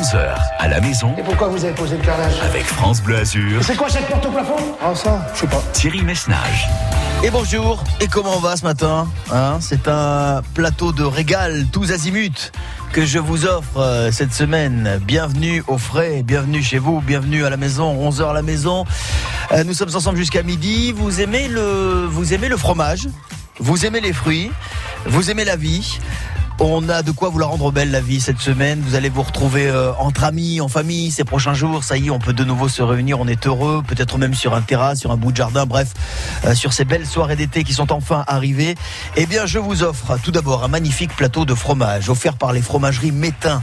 11h à la maison. Et pourquoi vous avez posé le carrelage Avec France Bleu Azur. C'est quoi cette porte au plafond? Ah ça, je sais pas. Thierry Messnage. Et bonjour, et comment on va ce matin? Hein C'est un plateau de régal tous azimuts que je vous offre euh, cette semaine. Bienvenue au frais, bienvenue chez vous, bienvenue à la maison, 11h à la maison. Euh, nous sommes ensemble jusqu'à midi. Vous aimez le, vous aimez le fromage? Vous aimez les fruits? Vous aimez la vie? On a de quoi vous la rendre belle la vie cette semaine. Vous allez vous retrouver euh, entre amis, en famille ces prochains jours. Ça y est, on peut de nouveau se réunir. On est heureux, peut-être même sur un terrasse, sur un bout de jardin. Bref, euh, sur ces belles soirées d'été qui sont enfin arrivées. Eh bien, je vous offre tout d'abord un magnifique plateau de fromage offert par les fromageries Métain,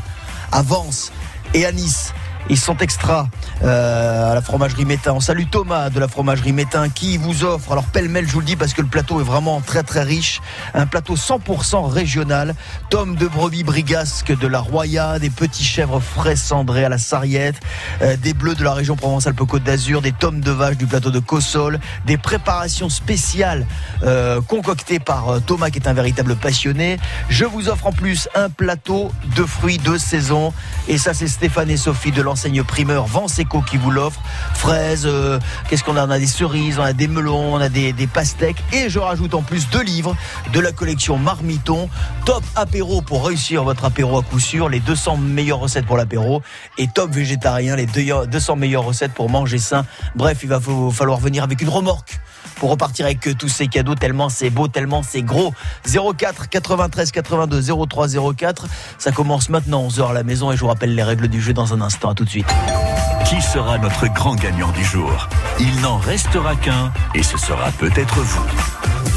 Avance et à Nice. Ils sont extra euh, à la fromagerie Métain. On salue Thomas de la fromagerie Métain qui vous offre, alors pêle-mêle je vous le dis parce que le plateau est vraiment très très riche, un plateau 100% régional, tomes de brebis brigasques de la Roya, des petits chèvres frais cendrés à la sarriette, euh, des bleus de la région Provence-Alpes-Côte d'Azur, des tomes de vache du plateau de Cossol, des préparations spéciales euh, concoctées par Thomas qui est un véritable passionné. Je vous offre en plus un plateau de fruits de saison et ça c'est Stéphane et Sophie de l'enseigne primeur Vanseco qui vous l'offre. Fraises, euh, qu'est-ce qu'on a? On a des cerises, on a des melons, on a des, des pastèques. Et je rajoute en plus deux livres de la collection Marmiton. Top apéro pour réussir votre apéro à coup sûr. Les 200 meilleures recettes pour l'apéro. Et top végétarien, les 200 meilleures recettes pour manger sain. Bref, il va falloir venir avec une remorque pour repartir avec tous ces cadeaux tellement c'est beau, tellement c'est gros. 04 93 82 03 04. Ça commence maintenant 11h à la maison et je vous rappelle les règles du jeu dans un instant. À tout de suite. Qui sera notre grand gagnant du jour? Il n'en restera qu'un et ce sera peut-être vous.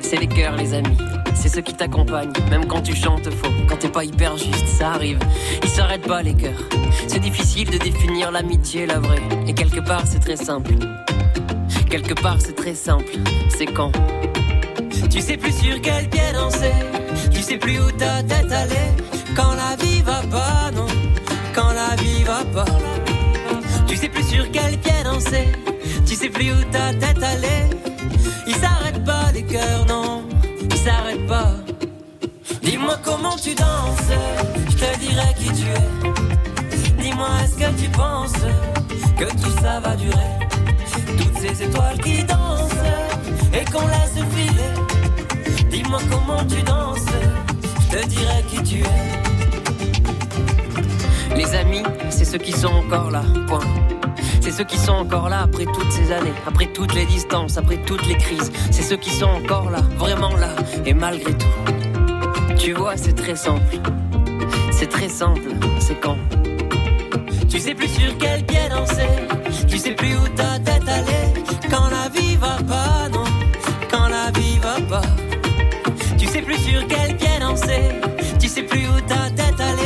C'est les cœurs, les amis. C'est ceux qui t'accompagnent, même quand tu chantes faux, quand t'es pas hyper juste, ça arrive. Ils s'arrêtent pas les cœurs. C'est difficile de définir l'amitié, la vraie. Et quelque part, c'est très simple. Quelque part, c'est très simple. C'est quand? Tu sais plus sur quel pied danser, tu sais plus où ta tête allait. Quand la vie va pas, non, quand la vie va pas. Tu sais plus sur quel pied danser, tu sais plus où ta tête allait. Non, ils s'arrêtent pas. Dis-moi comment tu danses, je te dirai qui tu es. Dis-moi est-ce que tu penses que tout ça va durer? Toutes ces étoiles qui dansent et qu'on laisse filer. Dis-moi comment tu danses, je te dirai qui tu es. Les amis, c'est ceux qui sont encore là, point. C'est ceux qui sont encore là après toutes ces années, après toutes les distances, après toutes les crises. C'est ceux qui sont encore là, vraiment là, et malgré tout. Tu vois, c'est très simple. C'est très simple, c'est quand. Tu sais plus sur quel pied danser, tu sais plus où ta tête allait. Quand la vie va pas, non, quand la vie va pas. Tu sais plus sur quel pied danser, tu sais plus où ta tête allait.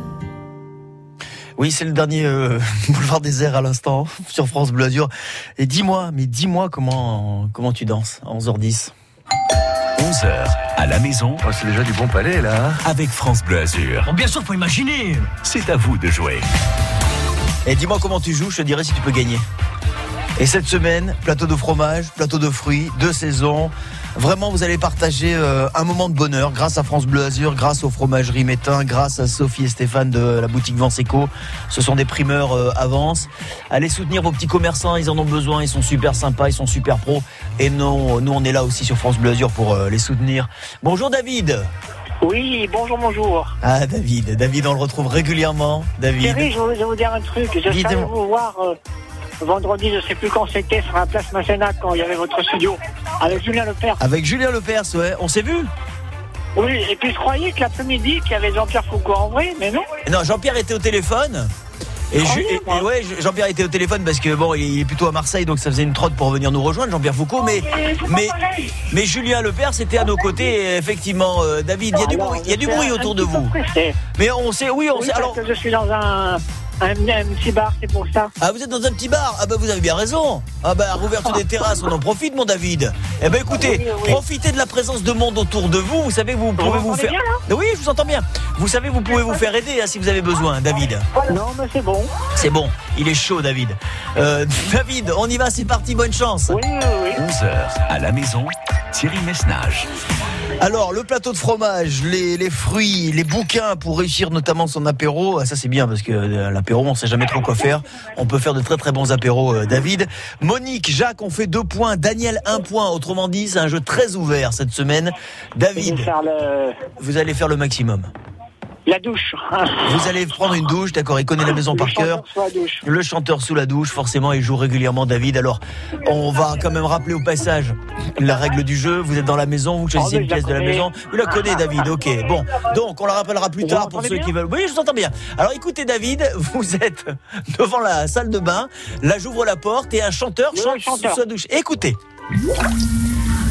Oui, c'est le dernier euh, boulevard des airs à l'instant sur France Bleu Azur. Et dis-moi, mais dis-moi comment comment tu danses à 11h10. 11h à la maison Oh, c'est déjà du bon palais, là. avec France Bleu Azur. bien sûr, faut imaginer. C'est à vous de jouer. Et dis-moi comment tu joues, je te dirai si tu peux gagner. Et cette semaine, plateau de fromage, plateau de fruits, deux saisons. Vraiment, vous allez partager euh, un moment de bonheur grâce à France Bleu Azur, grâce aux fromageries Métain, grâce à Sophie et Stéphane de la boutique Vanseco. Ce sont des primeurs euh, avance. Allez soutenir vos petits commerçants, ils en ont besoin, ils sont super sympas, ils sont super pros. Et non, nous, on est là aussi sur France Bleu Azur pour euh, les soutenir. Bonjour David. Oui, bonjour, bonjour. Ah David, David, on le retrouve régulièrement. David. Thierry, je vais vous dire un truc. Je allé vous voir vendredi, je sais plus quand c'était, sur la place Massénac, quand il y avait votre studio, avec Julien Lepère. Avec Julien Lepers, ouais. On s'est vu Oui, et puis je croyais que l'après-midi, qu'il y avait Jean-Pierre Foucault en vrai, mais non. Non, Jean-Pierre était au téléphone. Et, Ah et- et ouais, Jean-Pierre était au téléphone parce que bon, il est plutôt à Marseille, donc ça faisait une trotte pour venir nous rejoindre, Jean-Pierre Foucault. Mais, mais, mais Julien Lepers était à nos côtés. Effectivement, euh, David, il y a du Alors, bruit, il y a du bruit autour de vous. Mais on sait, oui, on sait. Alors, je suis dans un, un, un petit bar, c'est pour ça. ah, vous êtes dans un petit bar. Ah bah vous avez bien raison. Ah bah rouverture des terrasses, on en profite, mon David. Eh ben écoutez, Oui, oui. profitez de la présence de monde autour de vous. Vous savez, vous pouvez vous faire. bien, oui, je vous entends bien. Vous savez, vous pouvez vous faire aider hein, si vous avez besoin, David. Non, mais c'est bon. C'est bon, il est chaud, David. Euh, David, on y va, c'est parti, bonne chance. Oui, oui, oui. 11h à la maison, Thierry Messnage. Alors, le plateau de fromage, les, les fruits, les bouquins pour réussir notamment son apéro. Ah, Ça, c'est bien parce que euh, l'apéro, on sait jamais trop quoi faire. On peut faire de très très bons apéros, euh, David. Monique, Jacques, on fait deux points. Daniel, un point. Autrement dit, c'est un jeu très ouvert cette semaine. David, le, vous allez faire le maximum. La douche. Vous allez prendre une douche, d'accord Il connaît la maison par Le cœur. Le chanteur sous la douche, forcément, il joue régulièrement David. Alors, on va quand même rappeler au passage la règle du jeu. Vous êtes dans la maison, vous choisissez Oh, une pièce de la maison. Vous la connaissez, David, ok. Bon, donc on la rappellera plus Vous tard pour ceux qui veulent. Oui, je vous entends bien. Alors écoutez, David, vous êtes devant la salle de bain. Là, j'ouvre la porte et un chanteur chante chanteur. sous sa douche. Écoutez.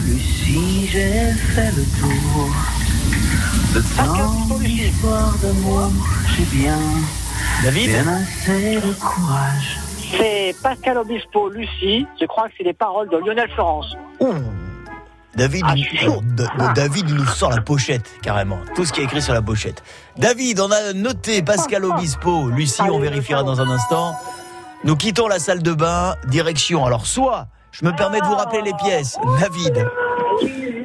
Lucie, j'ai fait le tour Ah, quel Lucie. d'histoires d'amour. J'ai bien, David bien assez de courage. C'est Pascal Obispo, Lucie. Je crois que c'est les paroles de Lionel Florence. Ouh. David, Ah, de- de- David il nous sort la pochette carrément, tout ce qui est écrit sur la pochette. David, on a noté Pascal Obispo, Lucie, on vérifiera dans un instant. Nous quittons la salle de bain, direction. Alors soit, je me permets de vous rappeler les pièces, David.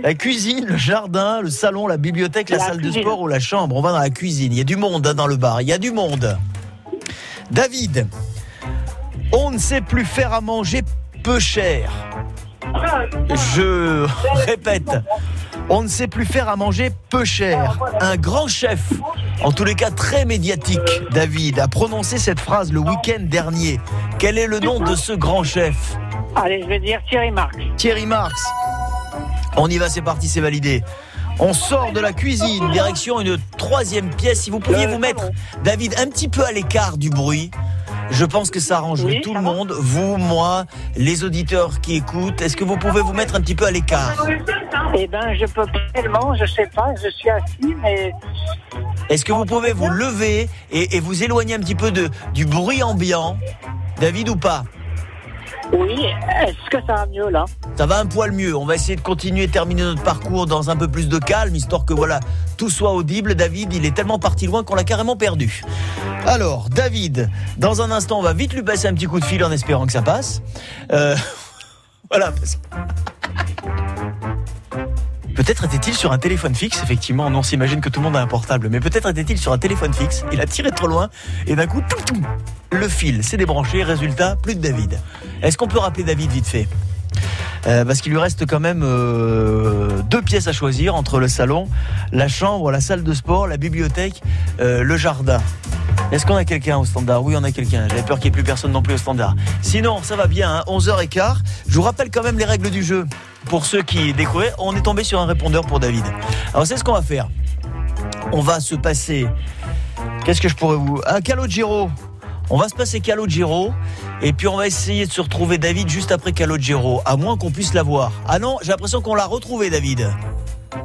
La cuisine, le jardin, le salon, la bibliothèque, la, La salle de sport ou la chambre. On va dans la cuisine. Il y a du monde hein, dans le bar. Il y a du monde. David, on ne sait plus faire à manger peu cher. Je répète, on ne sait plus faire à manger peu cher. Un grand chef, en tous les cas très médiatique, David, a prononcé cette phrase le week-end dernier. Quel est le nom de ce grand chef? Allez, je vais dire Thierry Marx. Thierry Marx. On y va, c'est parti, c'est validé. On sort de la cuisine, direction une troisième pièce. Si vous pouviez vous mettre. David, un petit peu à l'écart du bruit. Je pense que ça arrangerait Oui, tout ça le va. monde, vous, moi, les auditeurs qui écoutent. Est-ce que vous pouvez vous mettre un petit peu à l'écart? Eh ben, je peux pas tellement, je sais pas, je suis assis, mais Est-ce que vous pouvez vous lever et, et vous éloigner un petit peu de, du bruit ambiant? David ou pas? Oui, est-ce que ça va mieux là? Ça va un poil mieux. On va essayer de continuer, terminer notre parcours dans un peu plus de calme, histoire que voilà, tout soit audible. David, il est tellement parti loin qu'on l'a carrément perdu. Alors, David, dans un instant, on va vite lui passer un petit coup de fil en espérant que ça passe. Euh, voilà. parce que- Peut-être était-il sur un téléphone fixe, effectivement. On s'imagine que tout le monde a un portable, mais peut-être était-il sur un téléphone fixe. Il a tiré trop loin et d'un coup, tout, tout, le fil s'est débranché. Résultat, plus de David. Est-ce qu'on peut rappeler David vite fait? Euh, parce qu'il lui reste quand même euh, deux pièces à choisir entre le salon, la chambre, la salle de sport, la bibliothèque, euh, le jardin. Est-ce qu'on a quelqu'un au standard? Oui, on a quelqu'un. J'avais peur qu'il n'y ait plus personne non plus au standard. Sinon, ça va bien, hein, 11h15. Je vous rappelle quand même les règles du jeu. Pour ceux qui découvraient, on est tombé sur un répondeur pour David. Alors, c'est ce qu'on va faire. On va se passer. Qu'est-ce que je pourrais vous. Un Calogero. On va se passer Calogero. Et puis on va essayer de se retrouver David juste après Calogero, à moins qu'on puisse l'avoir. Ah non, j'ai l'impression qu'on l'a retrouvé David.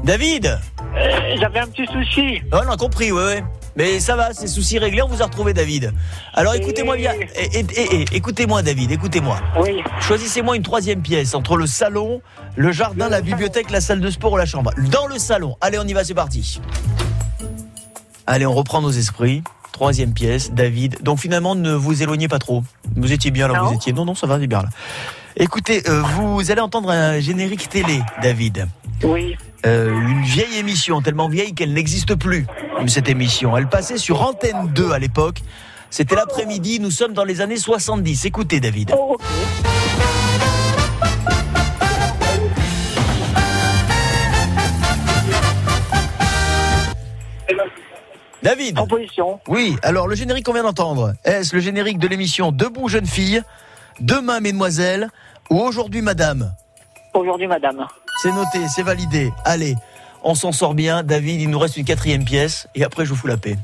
David Euh, J'avais un petit souci. Oh, on a compris, ouais, ouais. Mais ça va, ces soucis réglés, on vous a retrouvé, David. Alors écoutez-moi bien. Eh, écoutez-moi, David, écoutez-moi. Oui. Choisissez-moi une troisième pièce entre le salon, le jardin, la bibliothèque, la salle de sport ou la chambre. Dans le salon. Allez, on y va, c'est parti. Allez, on reprend nos esprits. Troisième pièce, David. Donc finalement, ne vous éloignez pas trop. Vous étiez bien là Non. vous étiez. Non, non, ça va, c'est bien là. Écoutez, euh, vous allez entendre un générique télé, David. Oui. Euh, une vieille émission, tellement vieille qu'elle n'existe plus, cette émission. Elle passait sur Antenne 2 à l'époque. C'était l'après-midi, nous sommes dans les années 70. Écoutez, David. Oh. David Proposition. Oui, alors le générique qu'on vient d'entendre, est-ce le générique de l'émission Debout jeune fille, Demain mesdemoiselles ou Aujourd'hui madame? Aujourd'hui, madame. C'est noté, c'est validé. Allez, on s'en sort bien. David, il nous reste une quatrième pièce et après je vous fous la paix.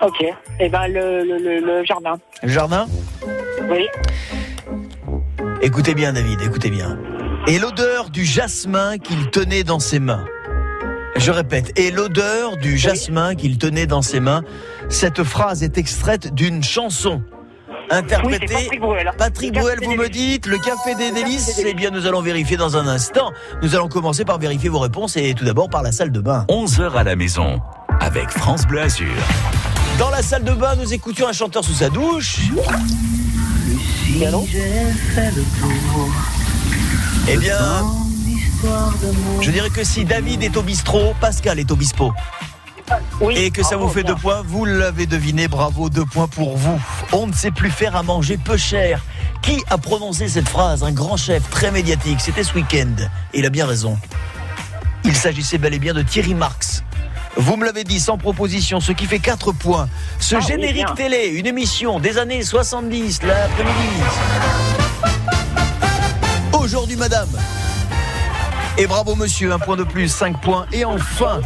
Ok. Eh ben, le, le, le, le jardin. Le jardin? Oui. Écoutez bien David, écoutez bien. Et l'odeur du jasmin qu'il tenait dans ses mains. Je répète, et l'odeur du jasmin qu'il tenait dans ses mains. Cette phrase est extraite d'une chanson Oui, interprétée Patrick Bruel. Patrick Bruel, vous me dites le café des délices. Eh bien, nous allons vérifier dans un instant. Nous allons commencer par vérifier vos réponses et tout d'abord par la salle de bain. 11h à la maison avec France Bleu Azur. Dans la salle de bain, nous écoutions un chanteur sous sa douche. Lucie, allô j'ai fait le tour. Eh bien. Je dirais que si David est au bistrot, Pascal est au bispo. Oui. Et que ça vous fait bien. deux points, vous l'avez deviné, bravo, deux points pour vous. On ne sait plus faire à manger peu cher. Qui a prononcé cette phrase? Un grand chef très médiatique, c'était ce week-end. Et il a bien raison. Il s'agissait bel et bien de Thierry Marx. Vous me l'avez dit sans proposition, ce qui fait 4 points. Ce Ah générique télé, une émission des années 70, l'après-midi. Aujourd'hui, madame. Et bravo monsieur, un point de plus, 5 points. Et enfin,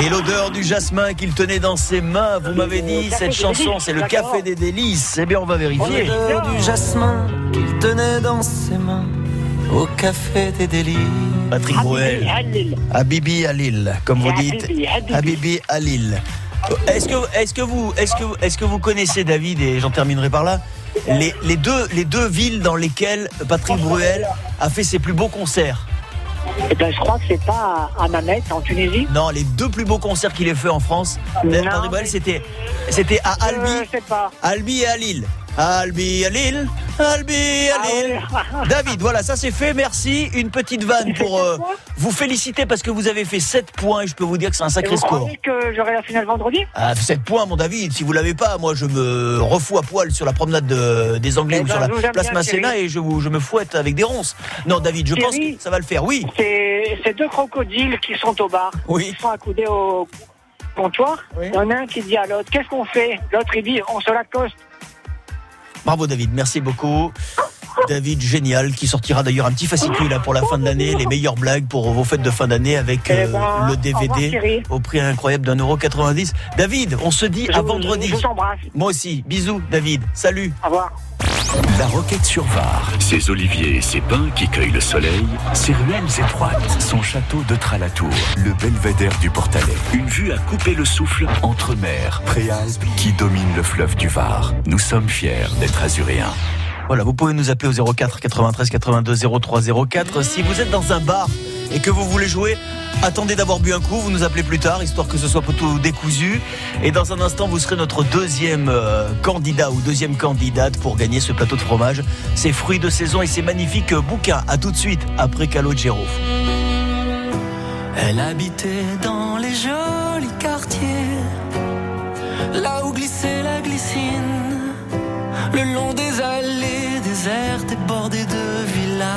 et l'odeur du jasmin qu'il tenait dans ses mains, vous m'avez dit, cette chanson, c'est le café des délices. Eh bien, on va vérifier. L'odeur du jasmin qu'il tenait dans ses mains au café des délices. Patrick Bruel. Habibi à Lille, comme vous dites. Habibi, à Lille. Est-ce que, est-ce que vous, est-ce que, est-ce que vous connaissez David et j'en terminerai par là les, les deux, les deux villes dans lesquelles Patrick Bruel a fait ses plus beaux concerts? Eh ben, je crois que c'est pas à Mamet, en Tunisie. Non, les deux plus beaux concerts qu'il ait fait en France. C'était, c'était à Albi. Albi et à Lille. Albi à Lille. Albi à Ah Lille. oui. David, voilà, ça c'est fait. Merci. Une petite vanne pour euh, vous féliciter parce que vous avez fait 7 points et je peux vous dire que c'est un Et sacré vous score. croyez que j'aurai la finale vendredi? Ah, 7 points, mon David. Si vous l'avez pas, moi je me refous à poil sur la promenade de- des Anglais Eh ou ben, sur la vous place bien, Masséna et je, vous, je me fouette avec des ronces. Non, David, je pense que ça va le faire. Oui, C'est deux crocodiles qui sont au bar. oui. Ils sont accoudés au comptoir. Oui. Il y en a un qui dit à l'autre Qu'est-ce qu'on fait? L'autre il dit On se l'accoste. Bravo David, merci beaucoup. David, génial, qui sortira d'ailleurs un petit fascicule là, pour la fin de l'année, les meilleures blagues pour vos fêtes de fin d'année avec Eh euh, ben, le DVD au prix incroyable d'un euro 90. David, on se dit Je à vous- vendredi. Je vous embrasse. Moi aussi, bisous David, salut. Au revoir. La roquette sur Var, ses oliviers et ses pins qui cueillent le soleil, ses ruelles étroites, son château de Tralatour, le belvédère du Portalet. Une vue à couper le souffle entre mer, préalpes qui domine le fleuve du Var. Nous sommes fiers d'être azuréens. Voilà, vous pouvez nous appeler au 04 93 82 03 04. Si vous êtes dans un bar et que vous voulez jouer, attendez d'avoir bu un coup, vous nous appelez plus tard, histoire que ce soit tout décousu. Et dans un instant, vous serez notre deuxième euh, candidat ou deuxième candidate pour gagner ce plateau de fromage. C'est fruits de saison et c'est magnifique bouquin. À tout de suite, après Calogero. Elle habitait dans les jolis quartiers, là où glissait la glycine, le long des allées désertes et bordées de villas.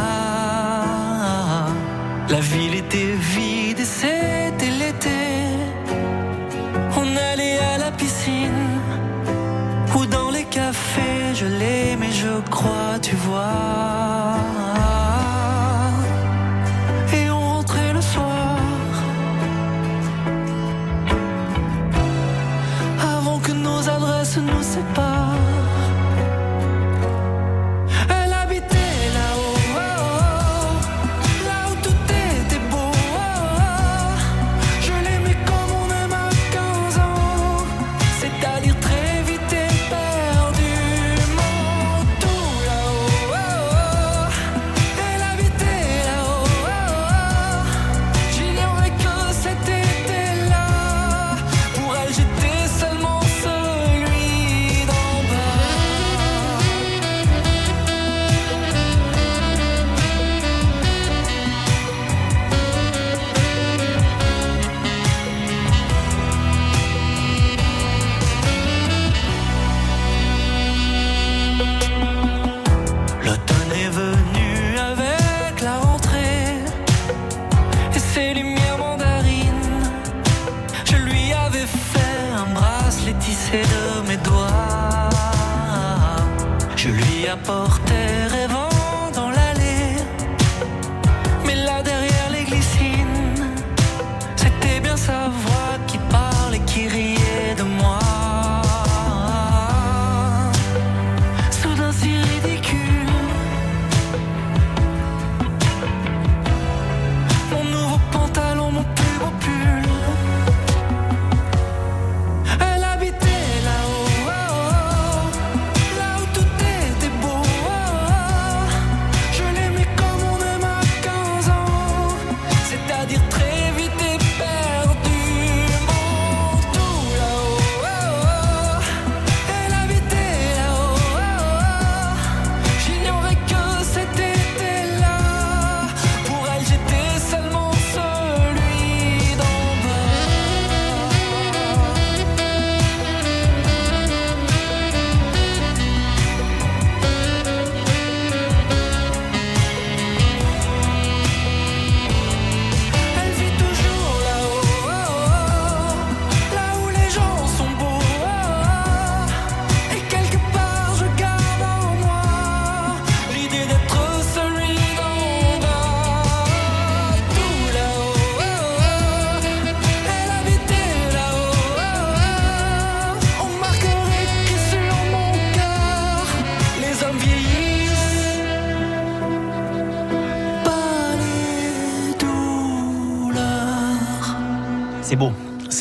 La ville était vide et c'était l'été. On allait à la piscine ou dans les cafés. Je l'aimais, je crois, tu vois.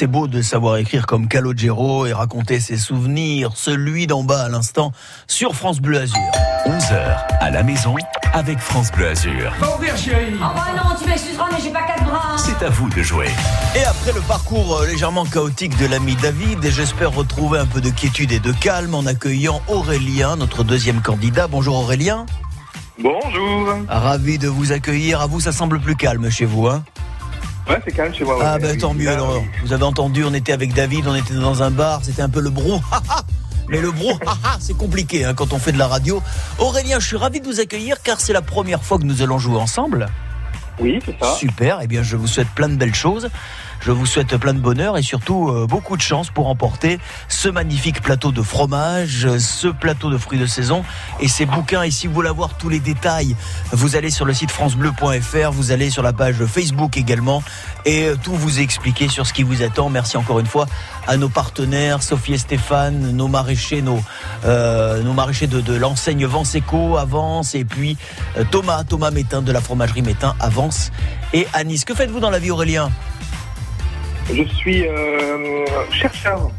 C'est beau de savoir écrire comme Calogero et raconter ses souvenirs, celui d'en bas à l'instant, sur France Bleu Azur. 11h à la maison avec France Bleu Azur. Oh bah non, tu m'excuseras, mais j'ai pas quatre bras. hein. C'est à vous de jouer. Et après le parcours euh, légèrement chaotique de l'ami David, j'espère retrouver un peu de quiétude et de calme en accueillant Aurélien, notre deuxième candidat. Bonjour Aurélien. Bonjour. Ravi de vous accueillir. À vous, ça semble plus calme chez vous, hein Ouais, c'est calme chez moi. Ah ouais. ben Oui, tant mieux alors. Vous avez entendu, on était avec David, on était dans un bar, c'était un peu le brou. Mais le brou, c'est compliqué hein, quand on fait de la radio. Aurélien, je suis ravi de vous accueillir car c'est la première fois que nous allons jouer ensemble. Oui, c'est ça. Super, eh bien je vous souhaite plein de belles choses. Je vous souhaite plein de bonheur et surtout euh, beaucoup de chance pour emporter ce magnifique plateau de fromage, euh, ce plateau de fruits de saison et ces bouquins. Et si vous voulez avoir tous les détails, vous allez sur le site francebleu.fr, vous allez sur la page Facebook également et euh, tout vous est expliqué sur ce qui vous attend. Merci encore une fois à nos partenaires, Sophie et Stéphane, nos maraîchers, nos, maraîchers de, de l'enseigne Vanseco, Avance, et puis Thomas, Thomas Métain de la fromagerie Métain, Avance, et Anis. Que faites-vous dans la vie Aurélien? Je suis euh, chercheur.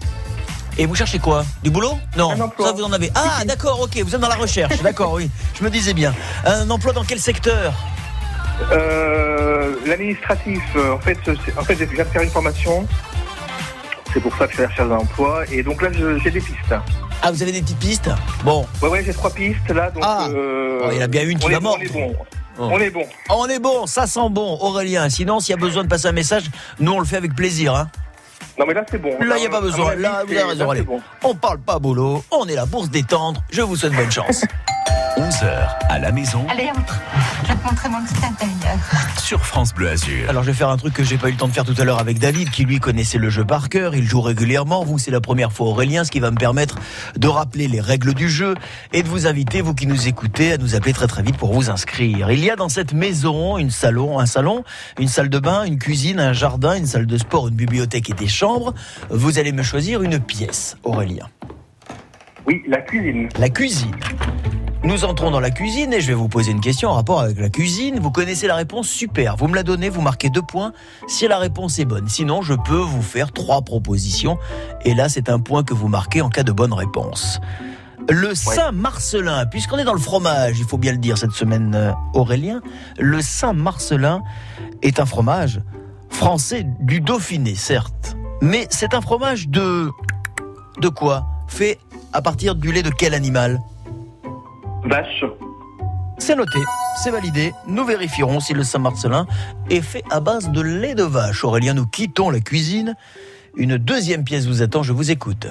Et vous cherchez quoi? Du boulot? Non, Un emploi. ça vous en avez. Ah d'accord, ok, vous êtes dans la recherche, d'accord, oui. Je me disais bien. Un emploi dans quel secteur? Euh, L'administratif, en fait, en fait, j'ai faire une formation. C'est pour ça que je suis à la recherche d'un emploi. Et donc là, j'ai des pistes. Ah, vous avez des petites pistes? Bon, Ouais, ouais, j'ai trois pistes là. Donc, Ah. euh, Oh, il y en a bien une qui va est bon, mordre. On est bon. Oh. On est bon. on est bon, ça sent bon, Aurélien. Sinon, s'il y a besoin de passer un message, nous on le fait avec plaisir. Hein. Non, mais là, c'est bon. Là, il n'y a pas besoin. Là, vous avez raison. Allez, bon. on parle pas boulot, on est là pour se détendre. Je vous souhaite bonne chance. 11h à la maison Allez, entre. Je vais te montrer mon petit intérieur. sur France Bleu Azur. Alors je vais faire un truc que j'ai pas eu le temps de faire tout à l'heure avec David, qui lui connaissait le jeu par cœur, il joue régulièrement, vous c'est la première fois Aurélien, ce qui va me permettre de rappeler les règles du jeu et de vous inviter, vous qui nous écoutez, à nous appeler très très vite pour vous inscrire. Il y a dans cette maison une salon, un salon, une salle de bain, une cuisine, un jardin, une salle de sport, une bibliothèque et des chambres. Vous allez me choisir une pièce, Aurélien. Oui, la cuisine. La cuisine. Nous entrons dans la cuisine et je vais vous poser une question en rapport avec la cuisine. Vous connaissez la réponse? Super. Vous me la donnez, vous marquez deux points si la réponse est bonne. Sinon, je peux vous faire trois propositions. Et là, c'est un point que vous marquez en cas de bonne réponse. Le Saint-Marcelin, puisqu'on est dans le fromage, il faut bien le dire cette semaine, euh, Aurélien, le Saint-Marcelin est un fromage français du Dauphiné, certes. Mais c'est un fromage de... De quoi? Fait à partir du lait de quel animal? Vache. c'est noté, c'est validé. Nous vérifierons si le Saint-Marcelin est fait à base de lait de vache. Aurélien, nous quittons la cuisine. Une deuxième pièce vous attend, je vous écoute.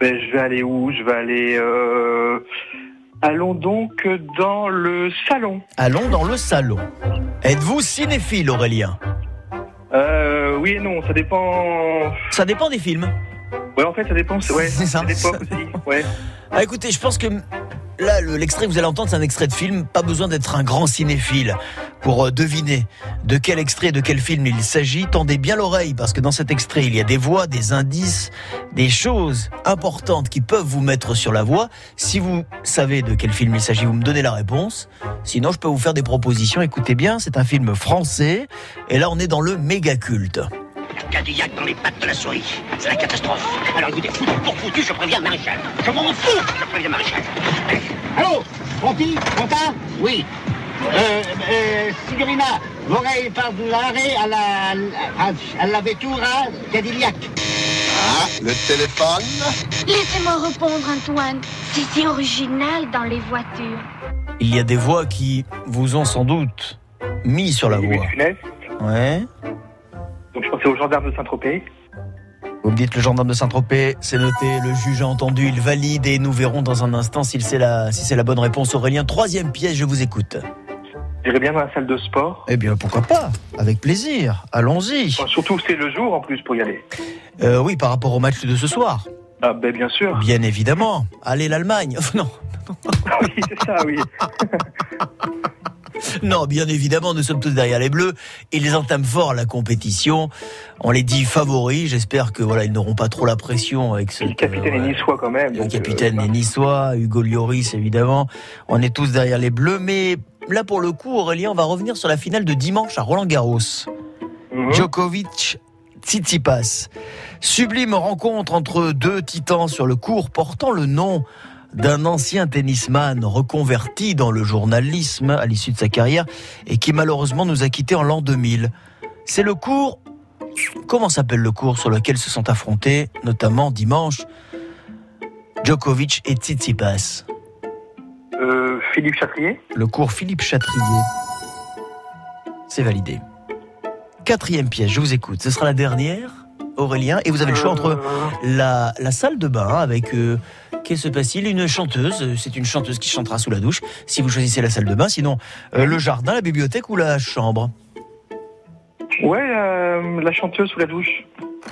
Ben, je vais aller où? Je vais aller. euh, Allons donc dans le salon. Allons dans le salon. Êtes-vous cinéphile, Aurélien? Euh, oui et non, ça dépend. Ça dépend des films. Ouais, en fait, ça dépend. Ouais, C'est ça. aussi. Ouais. Ah, écoutez, je pense que là, le- l'extrait que vous allez entendre, c'est un extrait de film. Pas besoin d'être un grand cinéphile pour euh, deviner de quel extrait, de quel film il s'agit. Tendez bien l'oreille, parce que dans cet extrait, il y a des voix, des indices, des choses importantes qui peuvent vous mettre sur la voie. Si vous savez de quel film il s'agit, vous me donnez la réponse. Sinon, je peux vous faire des propositions. Écoutez bien, c'est un film français. Et là, on est dans le méga culte. Cadillac dans les pattes de la souris. C'est la catastrophe. Alors écoutez, foutu pour foutu, je préviens le maréchal. Je m'en fous, je préviens le maréchal. Allez. Allô Pompi Pontin Oui. Euh, euh, Signorina, vorrei parlare alla, à, à la vettura Cadillac. Ah, le téléphone Laissez-moi répondre, Antoine. C'est si original dans les voitures. Il y a des voix qui vous ont sans doute mis sur la voie. Ouais. Pensais aux gendarmes de Saint-Tropez. Vous me dites le gendarme de Saint-Tropez, c'est noté, le juge a entendu, il valide et nous verrons dans un instant si c'est la, si c'est la bonne réponse. Aurélien, troisième pièce, je vous écoute. J'irais bien dans la salle de sport? Eh bien, pourquoi pas? Avec plaisir, allons-y. Enfin, surtout, c'est le jour en plus pour y aller. Euh, oui, par rapport au match de ce soir. Ah, ben bien sûr. Bien évidemment. Allez, l'Allemagne. non. oui, c'est ça, oui. Non, bien évidemment, nous sommes tous derrière les Bleus. Ils entament fort la compétition. On les dit favoris. J'espère que voilà, ils n'auront pas trop la pression avec ce. Le capitaine est niçois quand même. Le capitaine euh, est niçois, Hugo Lloris évidemment. On est tous derrière les Bleus, mais là pour le coup, Aurélien, on va revenir sur la finale de dimanche à Roland Garros. mhm. Djokovic. Tsitsipas. Sublime rencontre entre deux titans sur le cours portant le nom d'un ancien tennisman reconverti dans le journalisme à l'issue de sa carrière et qui malheureusement nous a quittés en l'an 2000. C'est le cours, comment s'appelle le cours sur lequel se sont affrontés, notamment dimanche, Djokovic et Tsitsipas? Euh, Philippe Chatrier. Le cours Philippe Chatrier. C'est validé. Quatrième pièce, je vous écoute. Ce sera la dernière, Aurélien, et vous avez le choix entre Euh, la, la salle de bain avec, euh, qu'est-ce qui se passe-t-il? Une chanteuse, euh, c'est une chanteuse qui chantera sous la douche, si vous choisissez la salle de bain, sinon euh, le jardin, la bibliothèque ou la chambre? Ouais, euh, la chanteuse sous la douche.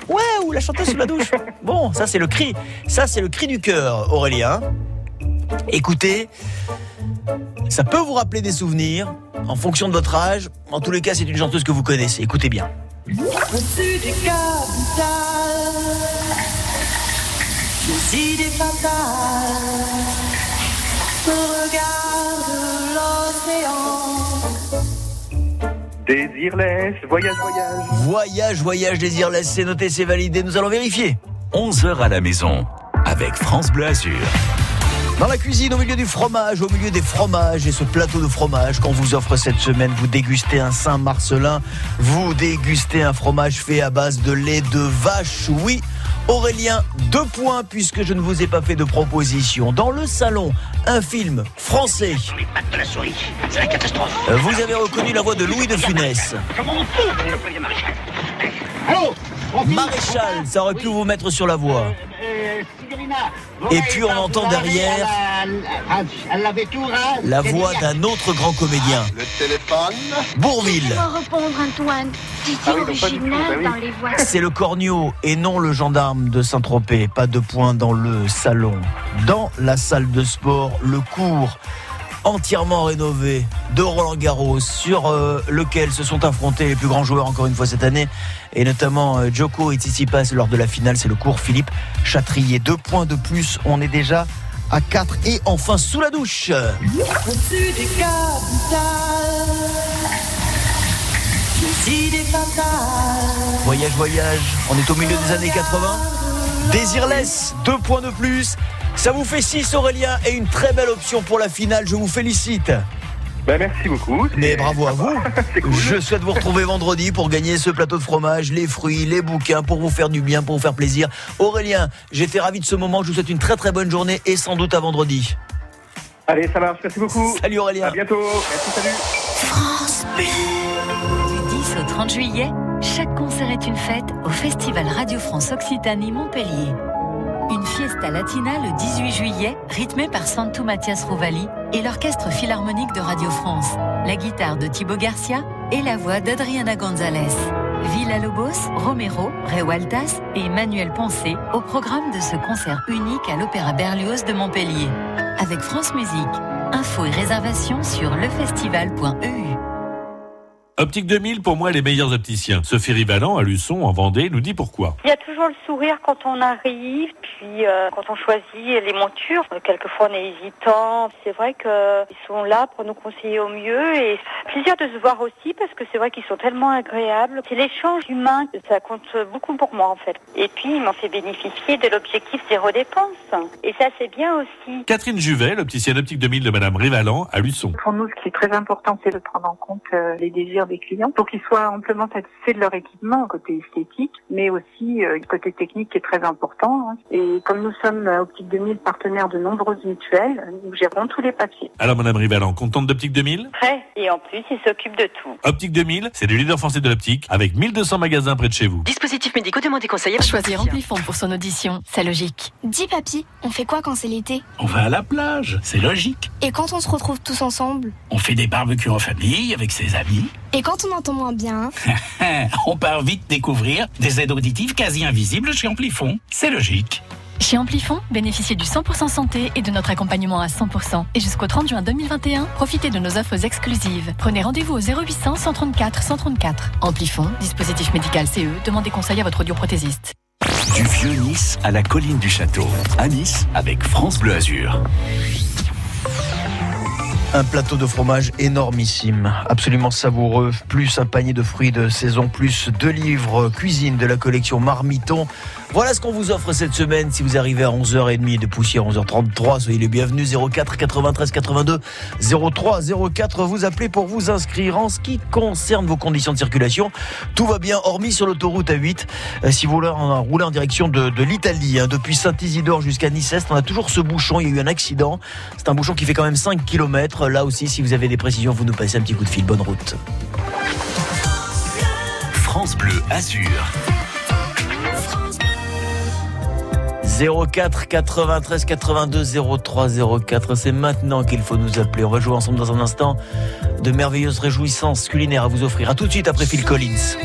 Ouais, ou la chanteuse sous la douche. Bon, ça c'est le cri, ça c'est le cri du cœur, Aurélien. Écoutez, ça peut vous rappeler des souvenirs en fonction de votre âge. En tous les cas, c'est une chanteuse que vous connaissez. Écoutez bien. Au-dessus des capitales, des idées fatales, regarde l'océan. Désirless, voyage, voyage. Voyage, voyage, désirless, c'est noté, c'est validé. Nous allons vérifier. 11h à la maison avec France Bleu Azur. Dans la cuisine, au milieu du fromage, au milieu des fromages et ce plateau de fromage qu'on vous offre cette semaine, vous dégustez un Saint-Marcelin, vous dégustez un fromage fait à base de lait de vache, oui. Aurélien, deux points puisque je ne vous ai pas fait de proposition. Dans le salon, un film français. Euh, Vous avez reconnu la voix de Louis de Funès. Maréchal? Ça aurait pu vous mettre sur la voie. Et puis, on entend derrière à la, voix d'un autre grand comédien, Le téléphone Bourville. C'est Ah bah. C'est le corneau et non le gendarme de Saint-Tropez. Pas de points dans le salon. Dans la salle de sport, le cours entièrement rénové de Roland Garros sur euh, lequel se sont affrontés les plus grands joueurs encore une fois cette année. Et notamment euh, Djoko et Tsitsipas lors de la finale c'est le cours Philippe Chatrier. Deux points de plus on est déjà à 4 et enfin sous la douche. Au-dessus des capitales, voyage voyage on est au milieu des années 80 Désirless, deux points de plus. Ça vous fait 6 Aurélien et une très belle option pour la finale. Je vous félicite. Ben, merci beaucoup. Mais bravo à vous. Cool. Je souhaite vous retrouver vendredi pour gagner ce plateau de fromage, les fruits, les bouquins, pour vous faire du bien, pour vous faire plaisir. Aurélien, j'étais ravi de ce moment. Je vous souhaite une très très bonne journée et sans doute à vendredi. Allez, ça marche. Merci beaucoup. Salut Aurélien. À bientôt. Merci, salut. France Bleu. Du 10 au 30 juillet, chaque concert est une fête au Festival Radio France Occitanie Montpellier. Une fiesta latina le 18 juillet, rythmée par Santo Mathias Rovali et l'Orchestre Philharmonique de Radio France, la guitare de Thibaut Garcia et la voix d'Adriana Gonzalez. Villa Lobos, Romero, Réwaltas et Emmanuel Poncé au programme de ce concert unique à l'Opéra Berlioz de Montpellier. Avec France Musique. Infos et réservations sur lefestival.eu. Optique 2000, pour moi, les meilleurs opticiens. Sophie Rivalan, à Luçon, en Vendée, nous dit pourquoi. Il y a toujours le sourire quand on arrive, puis euh, quand on choisit les montures. Quelquefois, on est hésitant. C'est vrai qu'ils sont là pour nous conseiller au mieux et plaisir de se voir aussi parce que c'est vrai qu'ils sont tellement agréables. C'est l'échange humain, ça compte beaucoup pour moi en fait. Et puis, ils m'ont fait bénéficier de l'objectif zéro dépense. Et ça, c'est bien aussi. Catherine Juvet, l'opticienne Optique 2000 de Madame Rivalan, à Luçon. Pour nous, ce qui est très important, c'est de prendre en compte euh, les désirs des clients pour qu'ils soient amplement satisfaits de leur équipement côté esthétique, mais aussi euh, côté technique qui est très important. hein. Et comme nous sommes euh, Optique 2000 partenaires de nombreuses mutuelles, nous gérons tous les papiers. Alors, Madame Rivalan, contente d'Optique 2000 Prêt. Et en plus, ils s'occupent de tout. Optique 2000, c'est le leader français de l'optique, avec 1200 magasins près de chez vous. Dispositifs médicaux demandés conseillers. Choisir Amplifon pour son audition, c'est logique. Dis papy, on fait quoi quand c'est l'été? On va à la plage, c'est logique. Et quand on se retrouve tous ensemble? On fait des barbecues en famille avec ses amis. Et quand on entend moins bien on part vite découvrir des aides auditives quasi invisibles chez Amplifon. C'est logique. Chez Amplifon, bénéficiez du 100% santé et de notre accompagnement à 100%. Et jusqu'au 30 juin 2021, profitez de nos offres exclusives. Prenez rendez-vous au 0800 134 134. Amplifon, dispositif médical CE, demandez conseil à votre audioprothésiste. Du vieux Nice à la colline du château. À Nice avec France Bleu Azur. Un plateau de fromage énormissime, absolument savoureux, plus un panier de fruits de saison, plus deux livres cuisine de la collection Marmiton. Voilà ce qu'on vous offre cette semaine. Si vous arrivez à 11h30 de poussière, 11h33, soyez les bienvenus. 04 93 82 03 04. Vous appelez pour vous inscrire. En ce qui concerne vos conditions de circulation, tout va bien, hormis sur l'autoroute A8. Euh, si vous voulez en- rouler en direction de, l'Italie, hein, depuis Saint-Isidore jusqu'à Nice-Est, on a toujours ce bouchon. Il y a eu un accident. C'est un bouchon qui fait quand même 5 km. Là aussi, si vous avez des précisions, vous nous passez un petit coup de fil. Bonne route. France Bleu Azur. 04 93 82 03 04. C'est maintenant qu'il faut nous appeler. On va jouer ensemble dans un instant. De merveilleuses réjouissances culinaires à vous offrir. À tout de suite après Phil Collins.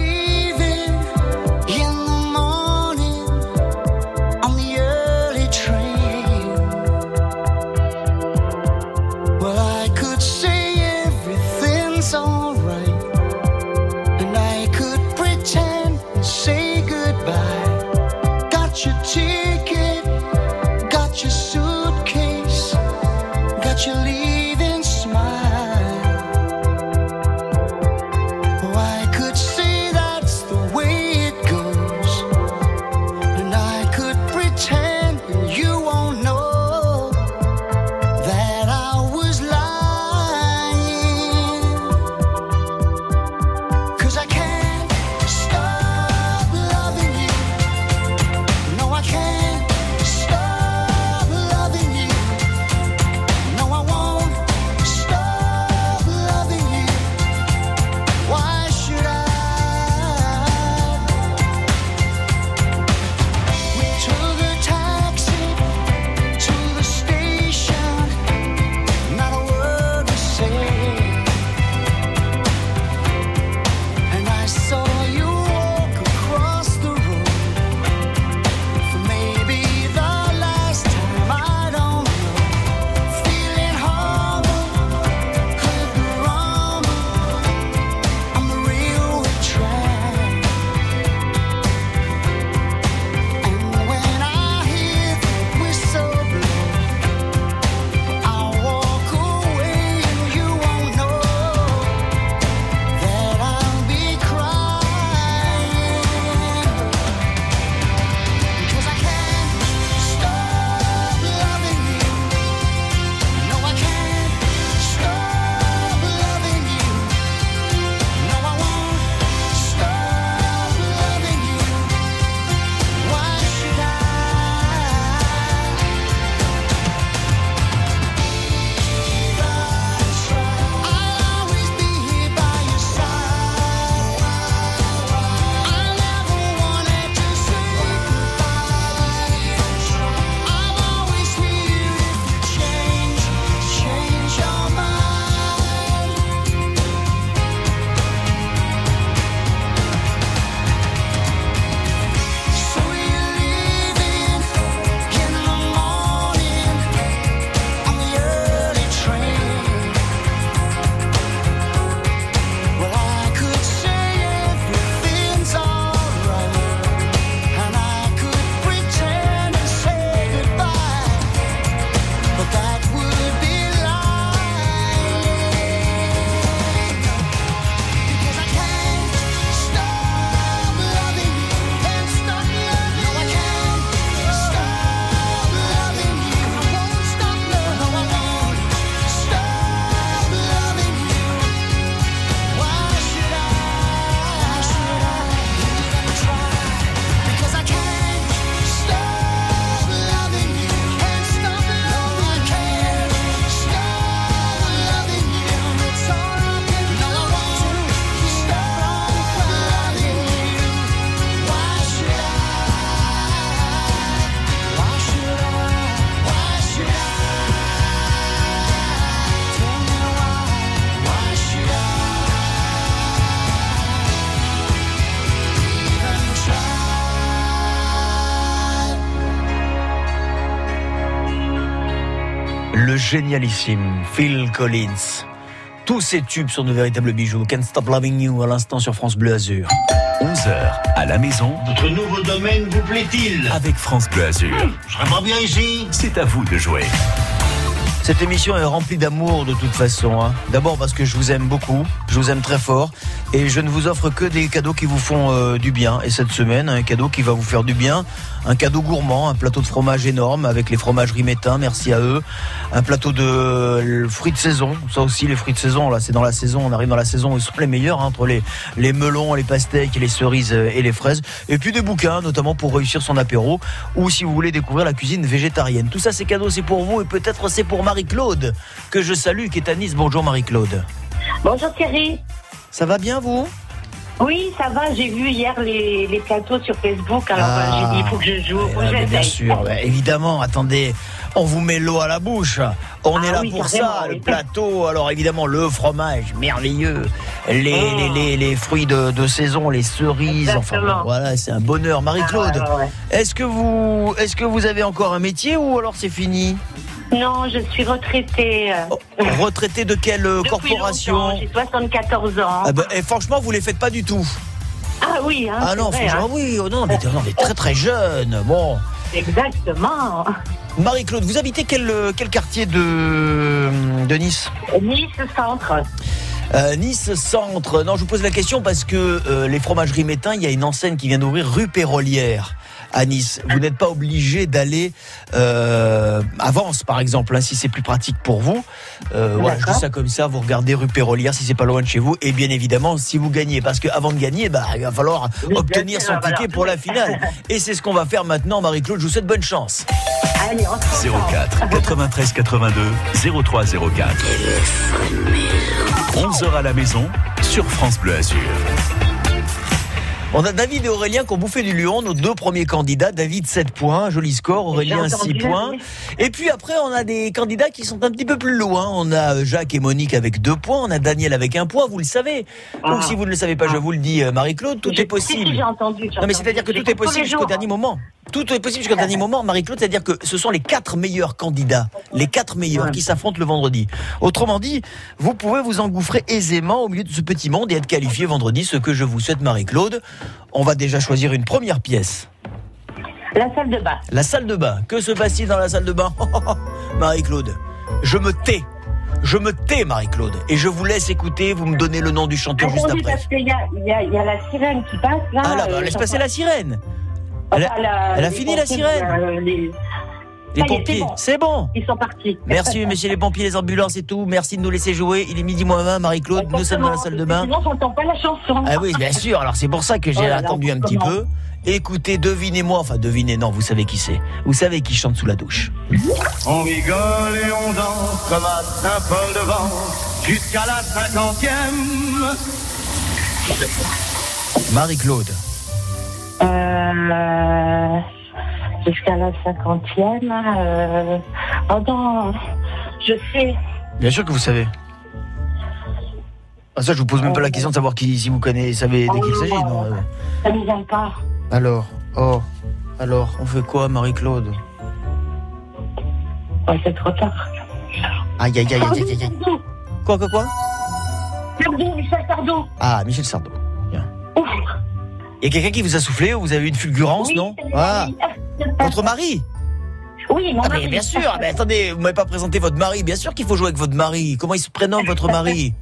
Génialissime Phil Collins. Tous ces tubes sont de véritables bijoux. Can't Stop Loving You à l'instant sur France Bleu Azur. 11h à la maison. Votre nouveau domaine vous plaît-il? Avec France Bleu Azur. Je serais pas bien ici C'est à vous de jouer. Cette émission est remplie d'amour de toute façon. Hein. D'abord parce que je vous aime beaucoup, je vous aime très fort et je ne vous offre que des cadeaux qui vous font euh, du bien. Et cette semaine, un cadeau qui va vous faire du bien, un cadeau gourmand, un plateau de fromage énorme avec les fromageries Métain, merci à eux. Un plateau de fruits de saison, ça aussi les fruits de saison, là c'est dans la saison, on arrive dans la saison où ils sont les meilleurs, hein, entre les, melons, les pastèques, les cerises euh, et les fraises. Et puis des bouquins, notamment pour réussir son apéro ou si vous voulez découvrir la cuisine végétarienne. Tout ça c'est cadeau, c'est pour vous et peut-être c'est pour Marie-Claude que je salue, qui est à Nice. Bonjour Marie-Claude. Bonjour Thierry. Ça va bien vous? Oui, ça va. J'ai vu hier les, les plateaux sur Facebook. Alors Ah. euh, j'ai dit, il faut que je joue. Ah, bien sûr, bah, évidemment, attendez, on vous met l'eau à la bouche. On est Ah là oui, pour ça, le plateau. Alors évidemment, le fromage merveilleux, les, Oh. les, les, les fruits de, de saison, les cerises. Enfin, Exactement. voilà, c'est un bonheur. Marie-Claude, Ah, ouais, ouais. est-ce que vous, est-ce que vous avez encore un métier ou alors c'est fini Non, je suis retraitée. euh, Retraité de quelle euh, depuis corporation. J'ai 74 ans. Ah ben, et franchement, vous les faites pas du tout. Ah oui, hein, Ah non, vrai, franchement, hein. oui, oh non, mais, non, mais très très jeune. Bon. Exactement. Marie-Claude, vous habitez quel, euh, quel quartier de, de Nice Nice Centre. Euh, Nice Centre. Non, je vous pose la question parce que euh, les fromageries Métain, il y a une enseigne qui vient d'ouvrir rue Pérolière à Nice. Vous n'êtes pas obligé d'aller euh, à Vence, par exemple, hein, si c'est plus pratique pour vous. Euh, voilà, je dis ça comme ça. Vous regardez rue Pérolière si c'est pas loin de chez vous. Et bien évidemment, si vous gagnez, parce qu'avant de gagner, bah, il va falloir Oui, obtenir son ticket pour la finale. Et c'est ce qu'on va faire maintenant, Marie-Claude. Je vous souhaite bonne chance. Allez, on se reprend. 04 93 82 03 04. 11h à la maison sur France Bleu Azur. On a David et Aurélien qui ont bouffé du lion, nos deux premiers candidats. David 7 points, joli score, Aurélien J'ai 6 entendu, points. Et puis après, on a des candidats qui sont un petit peu plus loin. On a Jacques et Monique avec 2 points, on a Daniel avec 1 point, vous le savez. Donc Ah. si vous ne le savez pas, je vous le dis, euh, Marie-Claude, tout est possible. Si, entendu. Non mais c'est-à-dire que tout est possible jusqu'au dernier moment. Tout est possible jusqu'au dernier moment, Marie-Claude, c'est-à-dire que ce sont les quatre meilleurs candidats, les quatre meilleurs Ouais. qui s'affrontent le vendredi. Autrement dit, vous pouvez vous engouffrer aisément au milieu de ce petit monde et être qualifié vendredi, ce que je vous souhaite, Marie-Claude. On va déjà choisir une première pièce. La salle de bain. La salle de bain. Que se passe-t-il dans la salle de bain Marie-Claude, je me tais. Je me tais, Marie-Claude. Et je vous laisse écouter, vous me donnez le nom du chanteur juste Attendez, après. parce qu'il y a, y, y la sirène qui passe là. Ah là, bah, laisse passer la sirène. Elle a- Enfin, la- elle a les fini la sirène. euh, les- Les Ça y est, pompiers, c'est bon. Ils sont partis. Merci, messieurs les pompiers, les ambulances et tout. Merci de nous laisser jouer. Il est midi moins 20, Marie-Claude. Nous sommes dans la salle de bain. Sinon, j'entends pas la chanson. Ah oui, bien sûr. Alors c'est pour ça que j'ai Oh attendu un petit peu. Écoutez, devinez-moi. Enfin, devinez, non, vous savez qui c'est. Vous savez qui chante sous la douche. On rigole et on danse comme à Saint-Paul-de-Vence jusqu'à la cinquantième. Marie-Claude. Euh, Jusqu'à la cinquantième. Euh... Oh non, je sais. Bien sûr que vous savez. Ah, ça, je vous pose même pas la question de savoir qui, si vous connaissez, savez de qui il s'agit. non, euh. Ça ne vient pas. Alors, oh, alors, on fait quoi, Marie-Claude? Oh, c'est trop tard. Aïe, aïe, aïe, aïe, aïe, aïe. Quoi, quoi, quoi? Pardon, Michel Sardou. Ah, Michel Sardou. Bien. Il y a quelqu'un qui vous a soufflé ou vous avez eu une fulgurance, non Ah, votre mari Oui, mon Ah, mais mari. bien sûr, ah, mais attendez, vous m'avez pas présenté votre mari. Bien sûr qu'il faut jouer avec votre mari. Comment il se prénomme, votre mari?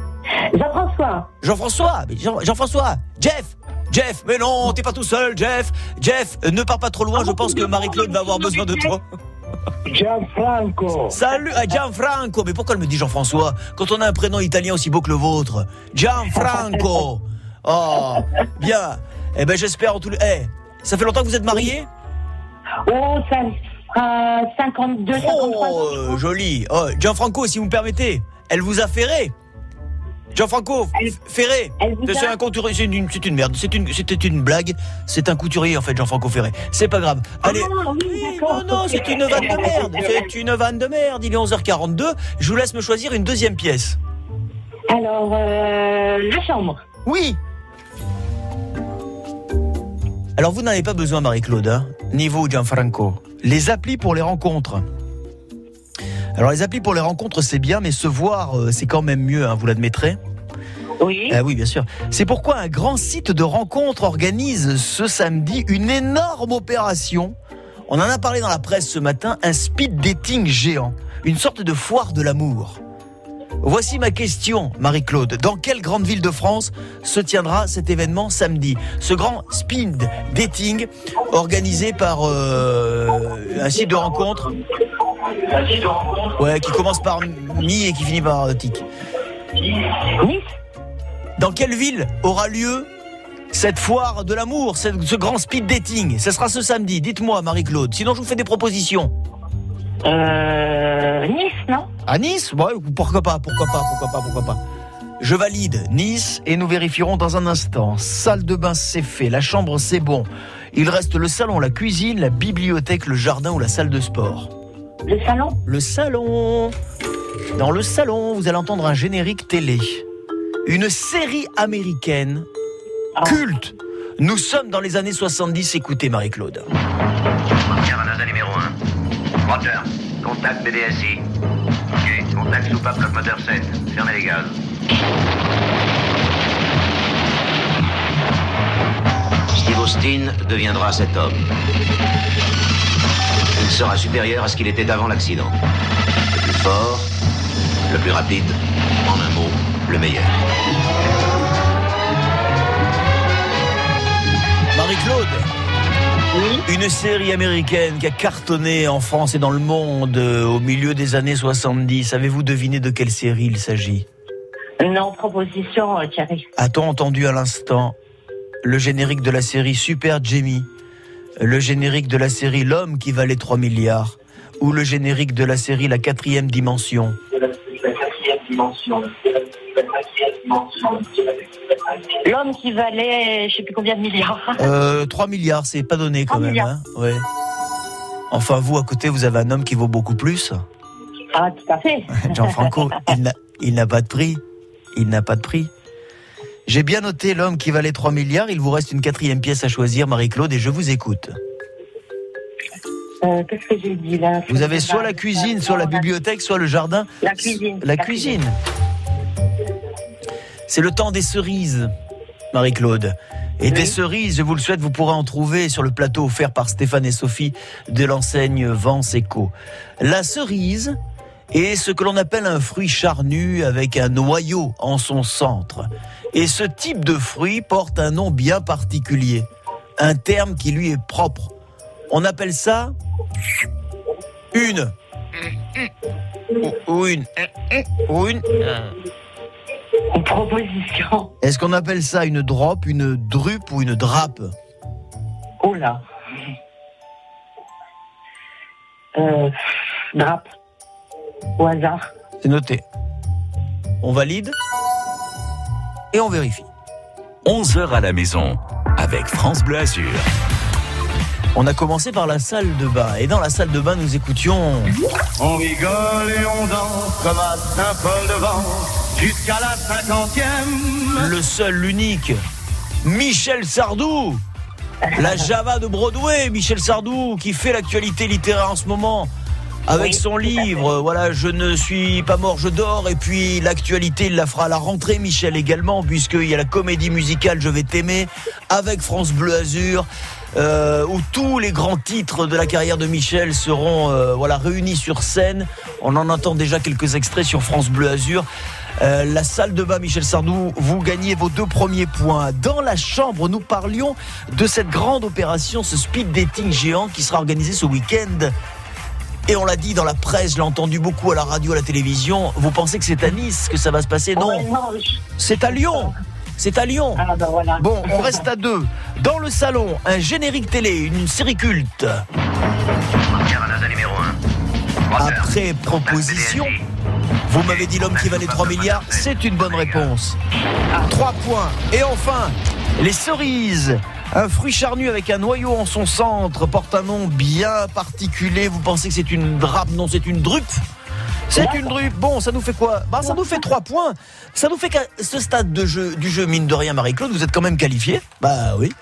Jean-François. Jean-François Jean-François Jeff Jeff Mais non, t'es pas tout seul, Jeff Jeff, ne pars pas trop loin, je pense que Marie-Claude va avoir besoin de toi. Gianfranco. Salut à Gianfranco Mais pourquoi elle me dit Jean-François? Quand on a un prénom italien aussi beau que le vôtre Gianfranco Oh, bien Eh ben j'espère en tout le... Eh, ça fait longtemps que vous êtes mariés? Oh, ça fera 52, 53 Oh, joli oh, Gianfranco, si vous me permettez, elle vous a ferré Jean-Franco, Ferré, c'est un couturier, c'est une, merde, c'est une, c'était une blague, c'est un couturier en fait, Jean-Franco Ferré. C'est pas grave. Allez, Ah, oui, non, c'est une vanne de merde, c'est une vanne de merde. Il est 11h42, je vous laisse me choisir une deuxième pièce. Alors, euh, la chambre. Oui. Alors vous n'avez pas besoin, Marie-Claude, hein, niveau Gianfranco. Les applis pour les rencontres. Alors les applis pour les rencontres, c'est bien, mais se voir, euh, c'est quand même mieux, hein, vous l'admettrez Oui. Ah oui, bien sûr. C'est pourquoi un grand site de rencontres organise ce samedi une énorme opération. On en a parlé dans la presse ce matin, un speed dating géant, une sorte de foire de l'amour. Voici ma question, Marie-Claude. Dans quelle grande ville de France se tiendra cet événement samedi? Ce grand speed dating organisé par euh, un site de rencontre? Ouais, qui commence par Mi et qui finit par euh, Tic. Dans quelle ville aura lieu cette foire de l'amour, ce, ce grand speed dating? Ce sera ce samedi. Dites-moi, Marie-Claude. Sinon, je vous fais des propositions. Euh, Nice, non? À Nice Ouais, pourquoi pas, pourquoi pas, pourquoi pas, pourquoi pas. Je valide Nice et nous vérifierons dans un instant. Salle de bain, c'est fait. La chambre, c'est bon. Il reste le salon, la cuisine, la bibliothèque, le jardin ou la salle de sport. Le salon Le salon. Dans le salon, vous allez entendre un générique télé. Une série américaine culte. Nous sommes dans les années 70. Écoutez, Marie-Claude. Canada numéro 1. Roger. Contact BDSI. Ok. Contact soupape bloc moteur 7. Fermez les gaz. Steve Austin deviendra cet homme. Il sera supérieur à ce qu'il était avant l'accident. Le plus fort, le plus rapide, en un mot, le meilleur. Marie-Claude Une série américaine qui a cartonné en France et dans le monde euh, au milieu des années 70. Avez-vous deviné de quelle série il s'agit? Non, proposition, euh, Thierry. A-t-on entendu à l'instant le générique de la série Super Jamie Le générique de la série L'homme qui valait 3 milliards Ou le générique de la série La quatrième dimension L'homme qui valait, je sais plus combien de milliards. euh, 3 milliards, c'est pas donné quand 3 même. Hein ouais. Enfin, vous, à côté, vous avez un homme qui vaut beaucoup plus. Ah, tout à fait. Jean-Franco, il n'a- il n'a pas de prix. Il n'a pas de prix. J'ai bien noté l'homme qui valait 3 milliards. Il vous reste une quatrième pièce à choisir, Marie-Claude, et je vous écoute. Euh, Qu'est-ce que j'ai dit là? Vous avez soit la cuisine, soit la bibliothèque, soit le jardin. La cuisine. La cuisine. C'est le temps des cerises, Marie-Claude. Et des cerises, je vous le souhaite, vous pourrez en trouver sur le plateau offert par Stéphane et Sophie de l'enseigne Vence Eco. La cerise est ce que l'on appelle un fruit charnu avec un noyau en son centre. Et ce type de fruit porte un nom bien particulier, un terme qui lui est propre. On appelle ça une. Ou- Ou une. Ou une. Une proposition. Est-ce qu'on appelle ça une drop, une drupe ou une drape Oh là. Euh, drape. Au hasard. C'est noté. On valide et on vérifie. 11h à la maison avec France Bleu Azur. On a commencé par la salle de bain et dans la salle de bain nous écoutions On rigole et on danse comme à Saint-Paul-de-Vence jusqu'à la cinquantième. le seul, l'unique, Michel Sardou, la Java de Broadway, Michel Sardou qui fait l'actualité littéraire en ce moment. Avec son livre, voilà, je ne suis pas mort, je dors. Et puis l'actualité, il la fera à la rentrée, Michel également, puisqu'il y a la comédie musicale Je vais t'aimer avec France Bleu Azur. euh, où tous les grands titres de la carrière de Michel seront euh, voilà réunis sur scène. On en entend déjà quelques extraits sur France Bleu Azur. Euh, la salle de bain Michel Sardou, vous gagnez vos deux premiers points. Dans la chambre, nous parlions de cette grande opération, ce speed dating géant qui sera organisé ce week-end. Et on l'a dit dans la presse, je l'ai entendu beaucoup à la radio, à la télévision. Vous pensez que c'est à Nice que ça va se passer? Non, Ouais, non, je- c'est à Lyon. C'est à Lyon. Ah, ben voilà. Bon, on reste à deux. Dans le salon, un générique télé, une série culte. Canada numéro 1. Après proposition, vous m'avez dit l'homme qui valait 3 milliards, c'est une bonne réponse. 3 points. Et enfin, les cerises. Un fruit charnu avec un noyau en son centre porte un nom bien particulier. Vous pensez que c'est une drape? Non, c'est une drupe. C'est une drue. Bon, ça nous fait quoi? Bah, ça nous fait 3 points. Ça nous fait qu'à ce stade de jeu, du jeu, mine de rien, Marie-Claude, vous êtes quand même qualifié. Bah oui.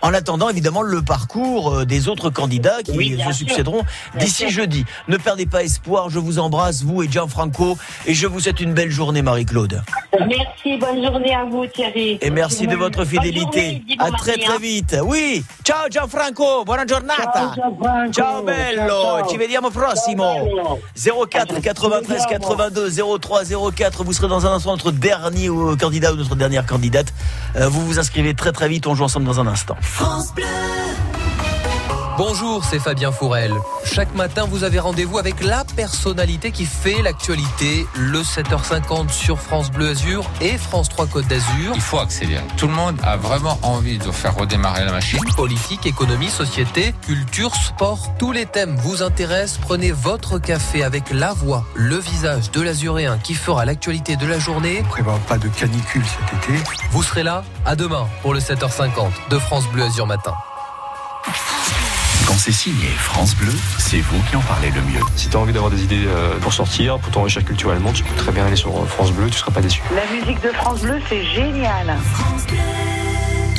En attendant, évidemment, le parcours euh, des autres candidats qui Oui, se succéderont d'ici jeudi. Ne perdez pas espoir. Je vous embrasse, vous et Gianfranco. Et je vous souhaite une belle journée, Marie-Claude. Merci, bonne journée à vous Thierry. Et merci de votre fidélité. À très très vite. Oui. Ciao Gianfranco, buona giornata. Ciao bello. Ci vediamo prossimo. 04 93 82 03 04. Vous serez dans un instant notre dernier euh, candidat ou notre dernière candidate. Euh, Vous vous inscrivez très très vite. On joue ensemble dans un instant. Bonjour, c'est Fabien Fourel. Chaque matin, vous avez rendez-vous avec la personnalité qui fait l'actualité, le 7h50 sur France Bleu Azur et France 3 Côte d'Azur. Il faut accélérer. Tout le monde a vraiment envie de faire redémarrer la machine. Politique, économie, société, culture, sport, tous les thèmes vous intéressent. Prenez votre café avec la voix, le visage de l'azuréen qui fera l'actualité de la journée. On prévoit pas de canicule cet été. Vous serez là à demain pour le 7h50 de France Bleu Azur Matin. Quand c'est signé France Bleu, c'est vous qui en parlez le mieux. Si tu as envie d'avoir des idées euh, pour sortir, pour t'enrichir culturellement, tu peux très bien aller sur euh, France Bleu, tu seras pas déçu. La musique de France Bleu, c'est génial.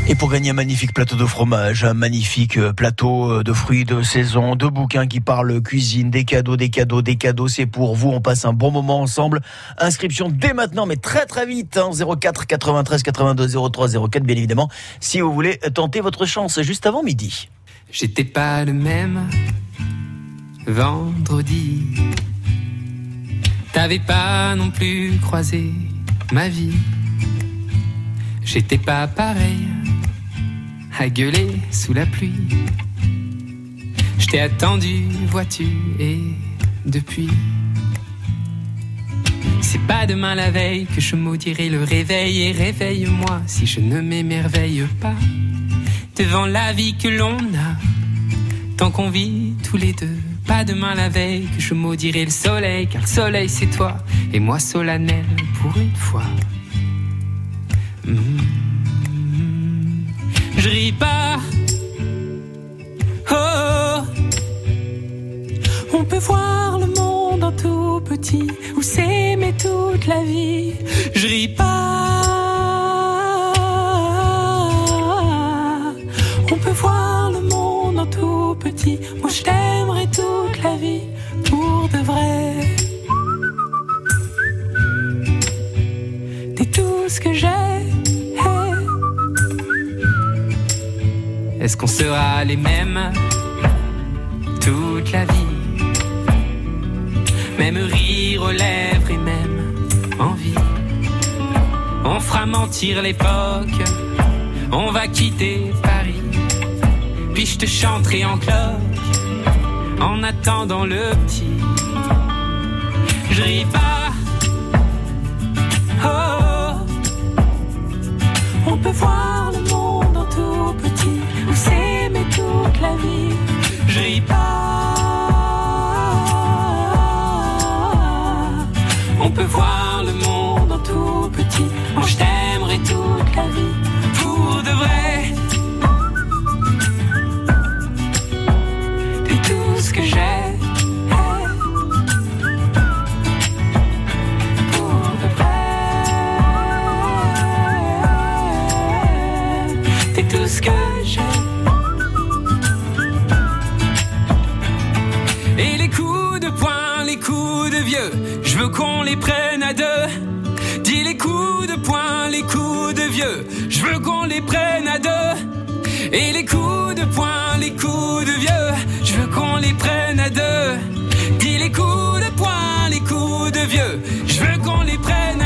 Et pour gagner un magnifique plateau de fromage, un magnifique euh, plateau de fruits de saison, de bouquins qui parlent cuisine, des cadeaux, des cadeaux, des cadeaux, c'est pour vous. On passe un bon moment ensemble. Inscription dès maintenant, mais très très vite. hein, 04 93 82 03 04, bien évidemment, si vous voulez tenter votre chance juste avant midi. J'étais pas le même vendredi. T'avais pas non plus croisé ma vie. J'étais pas pareil à gueuler sous la pluie. Je t'ai attendu, vois-tu, et depuis. C'est pas demain la veille que je maudirai le réveil et réveille-moi si je ne m'émerveille pas devant la vie que l'on a, tant qu'on vit tous les deux. Pas demain la veille que je maudirai le soleil, car le soleil c'est toi, et moi solennel pour une fois. Mm. Je ris pas. Oh, oh. On peut voir le monde en tout petit, ou s'aimer toute la vie. Qu'on sera les mêmes toute la vie? Même rire aux lèvres et même envie. On fera mentir l'époque. On va quitter Paris. Puis je te chanterai en cloque. En attendant le petit. Je ris pas. Oh. On peut voir Je ris pas. On peut voir le monde en tout petit. Moi je t'aimerai toute la vie. Veux qu'on les prenne à deux. Dis les coups de poing, les coups de vieux, je veux qu'on les prenne à deux. Et les coups de poing, les coups de vieux, je veux qu'on les prenne à deux. Dis les coups de poing, les coups de vieux, je veux qu'on les prenne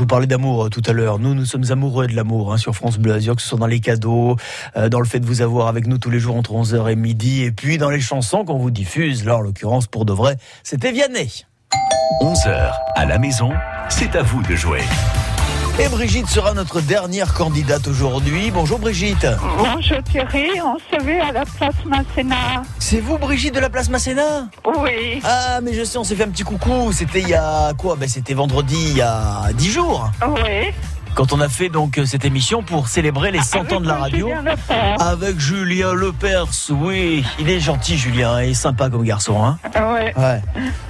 je vous parlais d'amour euh, tout à l'heure, nous, nous sommes amoureux de l'amour hein, sur France Bleu Azur, que ce soit dans les cadeaux, euh, dans le fait de vous avoir avec nous tous les jours entre 11h et midi, et puis dans les chansons qu'on vous diffuse. Là, en l'occurrence, pour de vrai, c'était Vianney. 11h à la maison, c'est à vous de jouer. Et Brigitte sera notre dernière candidate aujourd'hui. Bonjour Brigitte. Bonjour Thierry, on se vu à la place Masséna. C'est vous Brigitte de la place Masséna? Oui. Ah mais je sais, on s'est fait un petit coucou. C'était il y a quoi? Ben c'était vendredi il y a 10 jours. Oui. Quand on a fait donc euh, cette émission pour célébrer les 100 ans de la radio avec Julien Lepers. Oui, il est gentil Julien et sympa comme garçon hein. Ouais. Ouais.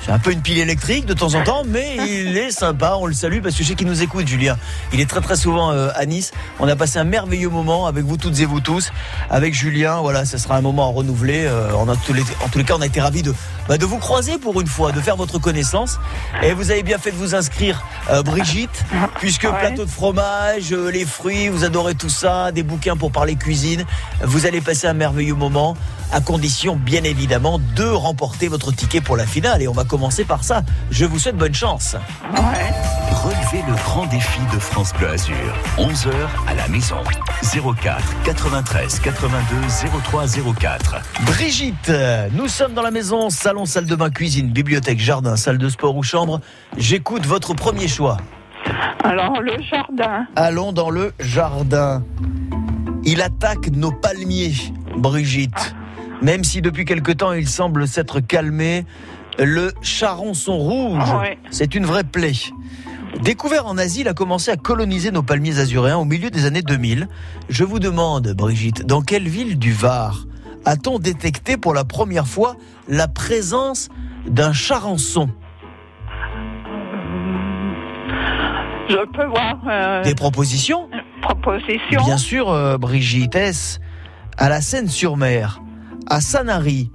J'ai un peu une pile électrique de temps en temps, mais il est sympa. On le salue parce que je sais qu'il nous écoute, Julien. Il est très très souvent euh, à Nice. On a passé un merveilleux moment avec vous toutes et vous tous, avec Julien. Voilà, ce sera un moment à renouveler. Euh, tous les- en tous les cas, on a été ravis de, bah, de vous croiser pour une fois, de faire votre connaissance. Et vous avez bien fait de vous inscrire, euh, Brigitte, puisque plateau de fromage, euh, les fruits, vous adorez tout ça, des bouquins pour parler cuisine. Vous allez passer un merveilleux moment, à condition, bien évidemment, de remporter votre ticket pour la finale. Et on va commencer par ça. Je vous souhaite bonne chance. Relevez le grand défi de France Bleu Azur. 11h à la maison. 04 93 82 03 04. Brigitte, nous sommes dans la maison, salon, salle de bain, cuisine, bibliothèque, jardin, salle de sport ou chambre. J'écoute votre premier choix. Alors le jardin. Allons dans le jardin. Il attaque nos palmiers, Brigitte. Même si depuis quelque temps il semble s'être calmé, le charançon rouge, Ouais. c'est une vraie plaie. Découvert en Asie, il a commencé à coloniser nos palmiers azuréens au milieu des années 2000. Je vous demande, Brigitte, dans quelle ville du Var a-t-on détecté pour la première fois la présence d'un charançon? Je peux voir. euh, Des propositions? propositions. Bien sûr, euh, Brigitte, est-ce à la Seine-sur-Mer, à Sanary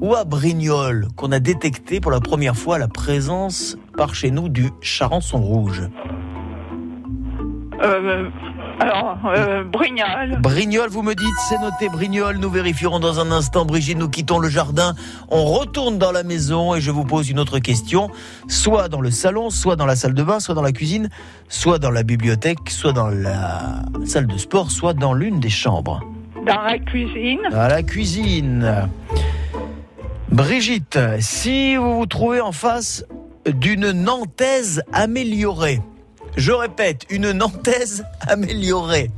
ou à Brignoles qu'on a détecté pour la première fois la présence par chez nous du charançon rouge Euh, alors, euh, Brignol. Brignoles, vous me dites, c'est noté Brignoles, nous vérifierons dans un instant. Brigitte, nous quittons le jardin, on retourne dans la maison et je vous pose une autre question, soit dans le salon, soit dans la salle de bain, soit dans la cuisine, soit dans la bibliothèque, soit dans la salle de sport, soit dans l'une des chambres. Dans la cuisine. À la cuisine. Brigitte, si vous vous trouvez en face d'une Nantaise améliorée, je répète, une Nantaise améliorée,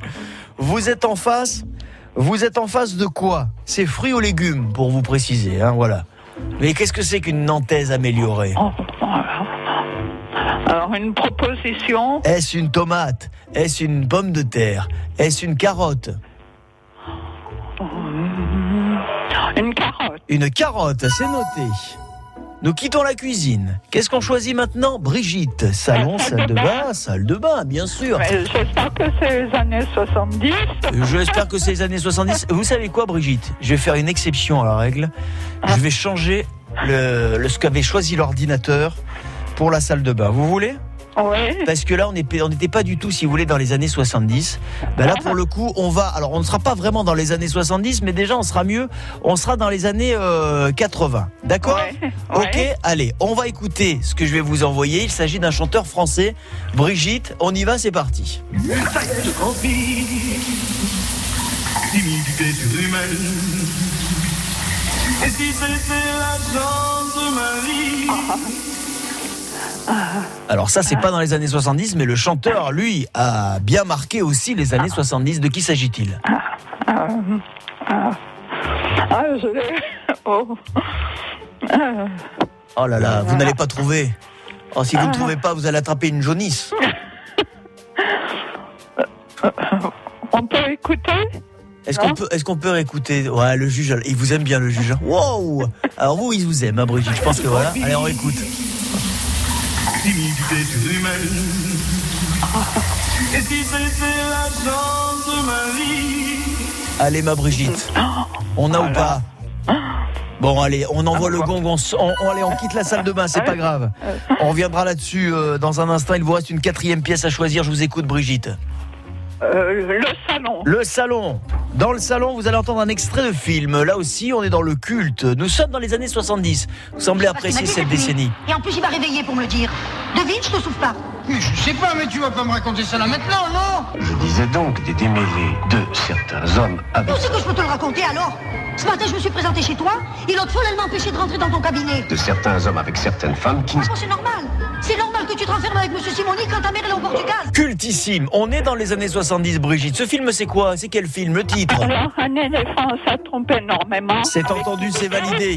vous êtes en face, vous êtes en face de quoi? C'est fruits ou légumes, pour vous préciser, hein, voilà. Mais qu'est-ce que c'est qu'une Nantaise améliorée? Alors, une proposition. Est-ce une tomate? Est-ce une pomme de terre? Est-ce une carotte? Une carotte. Une carotte, c'est noté. Nous quittons la cuisine. Qu'est-ce qu'on choisit maintenant? Brigitte, salon, salle de bain, salle de bain, bien sûr. Mais J'espère que c'est les années 70. J'espère que c'est les années 70. Vous savez quoi, Brigitte? Je vais faire une exception à la règle. Je vais changer le, le- ce qu'avait choisi l'ordinateur pour la salle de bain. Vous voulez? Parce que là, on n'était pas du tout, si vous voulez, dans les années 70. Ben là, pour le coup, on va. Alors, on ne sera pas vraiment dans les années 70, mais déjà, on sera mieux. On sera dans les années euh, 80. D'accord? Ok, allez, on va écouter ce que je vais vous envoyer. Il s'agit d'un chanteur français. Brigitte, on y va, c'est parti. timidité. Et si c'était la chance de ma vie? Alors ça, c'est pas dans les années 70, mais le chanteur, lui, a bien marqué aussi les années 70. De qui s'agit-il? Ah, ah, je l'ai. Oh. Oh là là, vous n'allez pas trouver. Oh, si vous ne trouvez pas, vous allez attraper une jaunisse. on peut écouter? Est-ce qu'on peut, est-ce qu'on peut réécouter? Ouais, le juge, il vous aime bien le juge. Wow Alors vous, il vous aime, hein, Brigitte. Je pense que voilà. Allez, on écoute. Timidité surhumaine. Et si c'était la chance de ma vie? Allez, ma Brigitte. On a ou pas? Bon, allez, on envoie le gong. On, s- on- on- allez, on quitte la salle de bain. C'est pas grave. On reviendra là-dessus euh, dans un instant. Il vous reste une quatrième pièce à choisir. Je vous écoute, Brigitte. Euh, le salon. Le salon. Dans le salon, vous allez entendre un extrait de film. Là aussi, on est dans le culte. Nous sommes dans les années 70. Vous semblez apprécier cette décennie. Et en plus, il m'a réveillé pour me le dire. Devine, je te souffle pas. Mais je sais pas, mais tu vas pas me raconter ça là maintenant, non? Je disais donc des démêlés de certains hommes avec Où c'est que je peux te le raconter alors? Ce matin, je me suis présenté chez toi et l'autre fois, elle m'a empêché de rentrer dans ton cabinet. de certains hommes avec certaines femmes qui Franchement, c'est normal. C'est normal que tu te renfermes avec Monsieur Simoni quand ta mère est au Portugal. Cultissime. On est dans les années 70, Brigitte. Ce film, c'est quoi? C'est quel film? Le titre? Alors, un éléphant, ça trompe énormément. C'est entendu, c'est validé.